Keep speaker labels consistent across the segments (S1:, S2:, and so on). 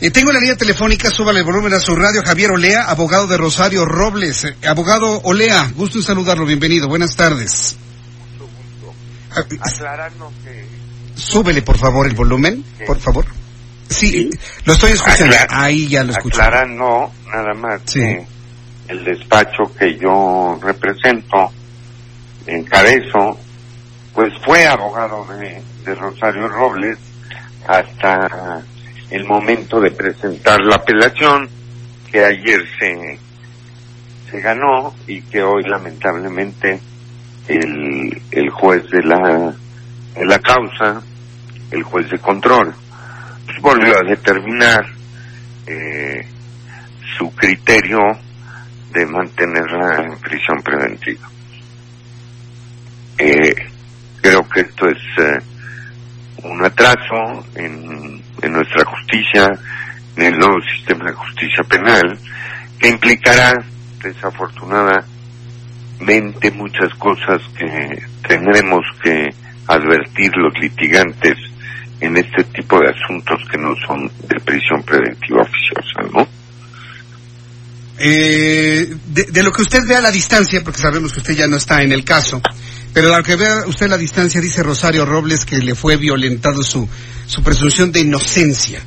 S1: Eh, tengo la línea telefónica, súbale el volumen a su radio, Javier Olea, abogado de Rosario Robles. Eh, abogado Olea, gusto en saludarlo, bienvenido, buenas tardes.
S2: Mucho gusto. Aclararnos que
S1: Súbele, por favor, el volumen, por favor. Sí, lo estoy escuchando.
S2: Aclar-
S1: Ahí ya lo escucho.
S2: no, nada más
S1: Sí.
S2: que el despacho que yo represento, encabezo, pues fue abogado de, de Rosario Robles hasta el momento de presentar la apelación que ayer se, se ganó y que hoy lamentablemente el, el juez de la, de la causa, el juez de control, pues volvió a determinar eh, su criterio de mantenerla en prisión preventiva. Eh, creo que esto es eh, un atraso en, en nuestra justicia, en el nuevo sistema de justicia penal, que implicará desafortunadamente muchas cosas que tendremos que advertir los litigantes en este tipo de asuntos que no son de prisión preventiva oficiosa, ¿no?
S1: Eh, de, de lo que usted ve a la distancia, porque sabemos que usted ya no está en el caso, pero lo que ve usted la distancia, dice Rosario Robles que le fue violentado su, su presunción de inocencia.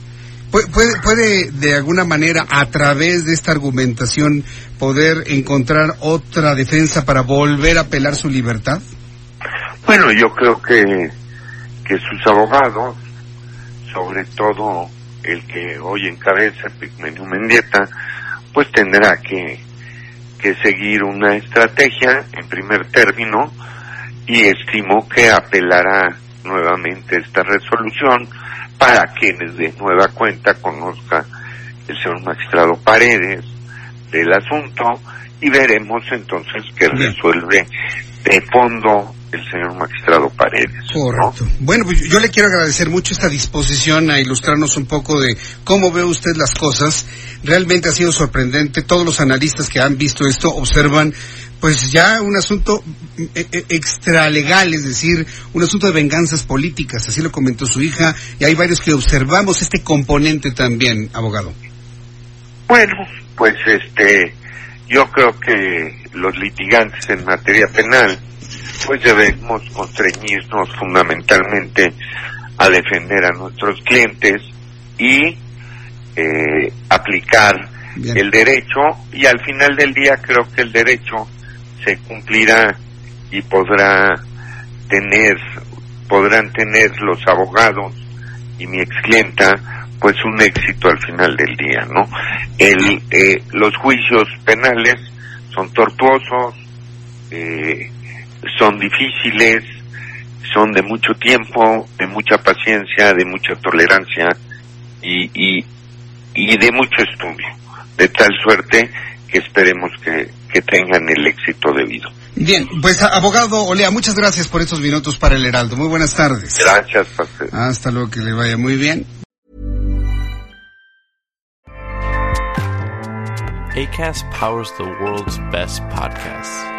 S1: ¿Puede, puede, puede de alguna manera, a través de esta argumentación, poder encontrar otra defensa para volver a apelar su libertad?
S2: Bueno, yo creo que, que sus abogados, sobre todo el que hoy encabeza Pigmenio Mendieta, pues tendrá que, que seguir una estrategia en primer término y estimo que apelará nuevamente esta resolución para quienes de nueva cuenta conozca el señor magistrado Paredes del asunto y veremos entonces qué resuelve de fondo el señor magistrado Paredes. ¿no?
S1: Correcto. Bueno, pues yo le quiero agradecer mucho esta disposición a ilustrarnos un poco de cómo ve usted las cosas. Realmente ha sido sorprendente. Todos los analistas que han visto esto observan pues ya un asunto eh, eh, extralegal, es decir, un asunto de venganzas políticas, así lo comentó su hija, y hay varios que observamos este componente también, abogado.
S2: Bueno, pues este, yo creo que los litigantes en materia penal, pues debemos constreñirnos fundamentalmente a defender a nuestros clientes y eh, aplicar
S1: Bien.
S2: el derecho y al final del día creo que el derecho se cumplirá y podrá tener, podrán tener los abogados y mi ex clienta pues un éxito al final del día, ¿no? El, eh, los juicios penales son tortuosos, eh, son difíciles, son de mucho tiempo, de mucha paciencia, de mucha tolerancia y, y, y de mucho estudio, de tal suerte que esperemos que, que tengan el éxito debido.
S1: Bien, pues abogado Olea, muchas gracias por estos minutos para el Heraldo. Muy buenas tardes.
S2: Gracias, Pastor.
S1: Hasta luego, que le vaya muy bien.
S3: ACAST powers the world's best podcasts.